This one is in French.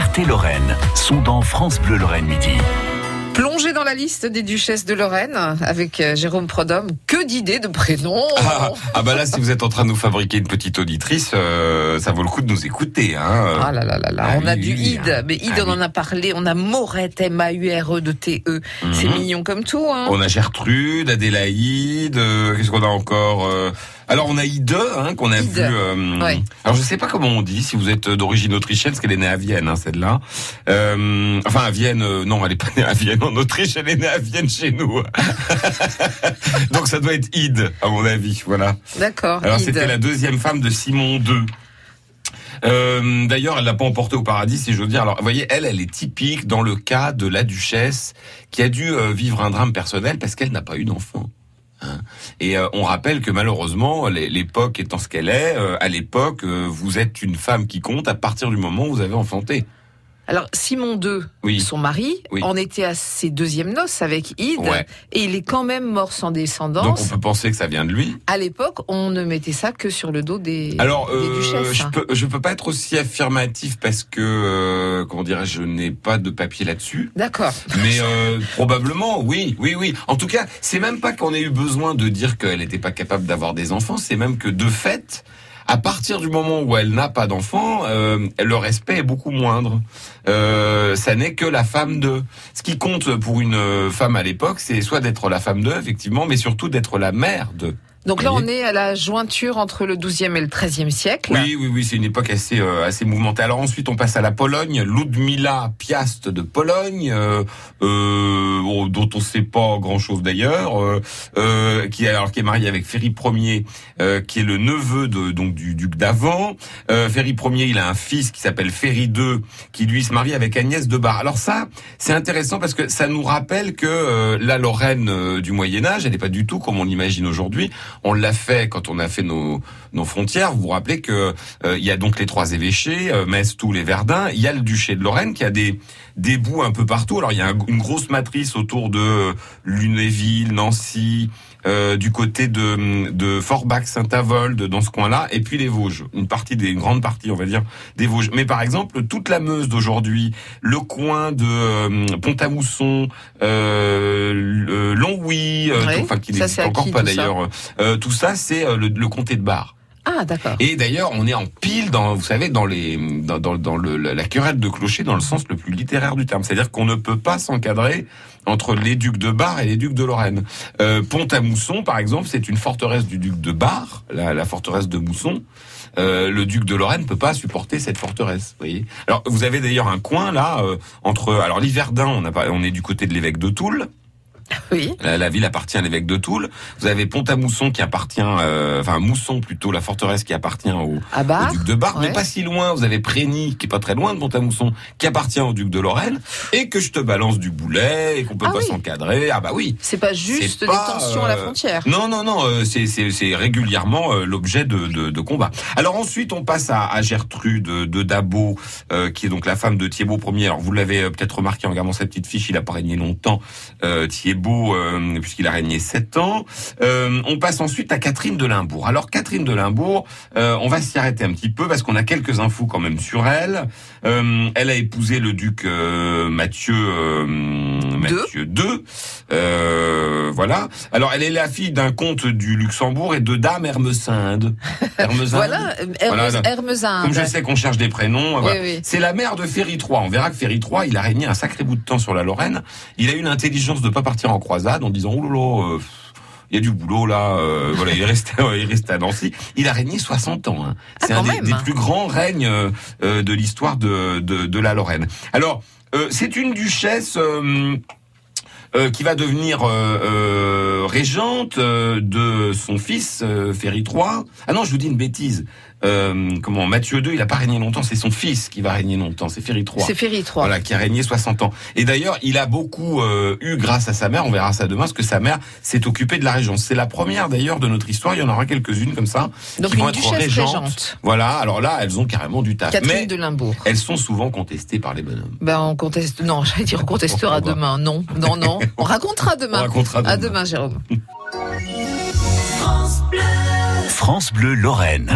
Ferté-Lorraine sont dans France Bleu Lorraine Midi. Plongé dans la liste des duchesses de Lorraine avec euh, Jérôme Prodhomme. Que d'idées de prénoms Ah, ah bah là, si vous êtes en train de nous fabriquer une petite auditrice, euh, ça vaut le coup de nous écouter. Hein. Ah là là là là, Ah on a oui, du oui, Id, hein. mais Id Ah on en a parlé, on a Maurette, M-A-U-R-E de T-E. C'est Mhm. mignon comme tout, hein On a Gertrude, Adélaïde, euh, qu'est-ce qu'on a encore euh, Alors on a Ide, hein, qu'on a Ide. vu. euh, Ouais. Alors je sais pas comment on dit, si vous êtes d'origine autrichienne, parce qu'elle est née à Vienne, hein, celle-là. Euh, enfin à Vienne, euh, non, elle est pas née à Vienne en Autriche, elle est née à Vienne chez nous. Donc ça doit être Ide, à mon avis, voilà. D'accord, Alors c'était la deuxième femme de Simon II. Euh, D'ailleurs, elle l'a pas emporté au paradis, si je veux dire. Alors, vous voyez, elle, elle est typique dans le cas de la duchesse qui a dû euh, vivre un drame personnel parce qu'elle n'a pas eu d'enfant. Hein. Et euh, on rappelle que malheureusement, l'é- l'époque étant ce qu'elle est, euh, à l'époque, euh, vous êtes une femme qui compte à partir du moment où vous avez enfanté. Alors Simon II, Oui. son mari, Oui. en était à ses deuxièmes noces avec Id, Ouais. et il est quand même mort sans Donc descendance. on peut penser que ça vient de lui. À l'époque, on ne mettait ça que sur le dos des, Alors, des euh, duchesses. je peux, je peux pas être aussi affirmatif parce que, euh, comment dirais je n'ai pas de papier là-dessus. D'accord. Mais euh, probablement, oui, oui, oui. En tout cas, c'est même pas qu'on ait eu besoin de dire qu'elle n'était pas capable d'avoir des enfants, c'est même que de fait, à partir du moment où elle n'a pas d'enfants, euh, le respect est beaucoup moindre. Euh, ça n'est que la femme de. Ce qui compte pour une femme à l'époque, c'est soit d'être la femme de, effectivement, mais surtout d'être la mère de. Donc là, on est à la jointure entre le 12e et le 13e siècle. Oui, oui, oui, c'est une époque assez euh, assez mouvementée. Alors ensuite, on passe à la Pologne. Ludmila Piast de Pologne, euh, euh, oh, dont on ne sait pas grand-chose d'ailleurs, euh, euh, qui est alors qui est mariée avec Ferry Ier, euh, qui est le neveu de donc du duc d'Avant. Euh, Ferry Ier, il a un fils qui s'appelle Ferry II, qui lui se marie avec Agnès de Bar. Alors ça, c'est intéressant parce que ça nous rappelle que la Lorraine du Moyen Âge, elle n'est pas du tout comme on l'imagine aujourd'hui. On l'a fait quand on a fait nos, nos frontières. Vous vous rappelez que euh, il y a donc les trois évêchés, euh, Metz, Toul et Verdun. Il y a le duché de Lorraine qui a des des bouts un peu partout. Alors il y a un- une grosse matrice autour de euh, Lunéville, Nancy, euh, du côté de, de Forbach, Saint-Avold, dans ce coin-là, et puis les Vosges. Une partie des une grande partie, on va dire, des Vosges. Mais par exemple, toute la Meuse d'aujourd'hui, le coin de euh, Pont-à-Mousson, euh, Longwy, euh, tout- enfin qui n'existe encore pas d'ailleurs. Euh, tout ça, c'est euh, le, le comté de Bar. Ah, d'accord. Et d'ailleurs, on est en pile dans, vous savez, dans les, dans, dans, dans le, la querelle de clocher dans le sens le plus littéraire du terme. C'est-à-dire qu'on ne peut pas s'encadrer entre les ducs de Bar et les ducs de Lorraine. Euh, Pont-à-Mousson, par exemple, c'est une forteresse du duc de Bar, la, la forteresse de Mousson. Euh, le duc de Lorraine peut pas supporter cette forteresse. Vous voyez. Alors, vous avez d'ailleurs un coin là euh, entre. Alors, l'Hiverdin, on, a pas- on est du côté de l'évêque de Toul. Oui. La, la ville appartient à l'évêque de Toul. Vous avez Pont-à-Mousson qui appartient, euh, enfin Mousson plutôt, la forteresse qui appartient au, Bar. au duc de Bar, mais pas si loin. Vous avez Prégny, qui est pas très loin de Pont-à-Mousson, qui appartient au duc de Lorraine, et que je te balance du boulet, et qu'on peut Ah pas oui. s'encadrer. Ah bah oui. C'est pas juste C'est des pas, tensions à la euh, frontière. Non, non, non, euh, c'est- régulièrement euh, l'objet de, de, de combat. Alors ensuite, on passe à, à Gertrude de Dabo, euh, qui est donc la femme de Thiébaut Ier. Alors vous l'avez euh, peut-être remarqué en regardant sa petite fiche, il a pas régné longtemps, euh, Euh, puisqu'il a régné sept ans. Euh, on passe ensuite à Catherine de Limbourg. Alors Catherine de Limbourg, euh, on va s'y arrêter un petit peu parce qu'on a quelques infos quand même sur elle. Euh, elle a épousé le duc euh, Mathieu euh, Mathieu II. Euh, voilà. Alors elle est la fille d'un comte du Luxembourg et de Dame Hermesinde. Hermesinde. Voilà, Voilà, Hermes- là. Hermesinde. Comme je sais qu'on cherche des prénoms, voilà. oui. c'est la mère de Ferry III. On verra que Ferry III, il a régné un sacré bout de temps sur la Lorraine. Il a eu l'intelligence de pas partir en croisade en disant oh là là, euh, il y a du boulot là. euh, voilà, il est resté, il est resté à Nancy. Il a régné 60 ans. hein. C'est Ah, un quand des, plus grands règnes euh, de l'histoire de, de, de la Lorraine. Alors, c'est une duchesse. euh, euh, qui va devenir euh, régente de son fils Ferry III. Ah non, je vous dis une bêtise. Euh, comment Mathieu II, il a pas régné longtemps, c'est son fils qui va régner longtemps, c'est Ferry III. C'est Ferry 3. Voilà, qui a régné 60 ans. Et d'ailleurs, il a beaucoup euh, eu grâce à sa mère, on verra ça demain, parce que sa mère s'est occupée de la régence. C'est la première d'ailleurs de notre histoire, il y en aura quelques-unes comme ça, Donc qui vont une être duchesse régentes. régente. Voilà, alors là, elles ont carrément du taf. Catherine Mais de Limbourg. elles sont souvent contestées par les bonhommes. Ben on conteste. Non, j'allais dire on contestera On demain. Non, non, non. On racontera On demain. racontera À demain. demain, Jérôme. France Bleu Lorraine.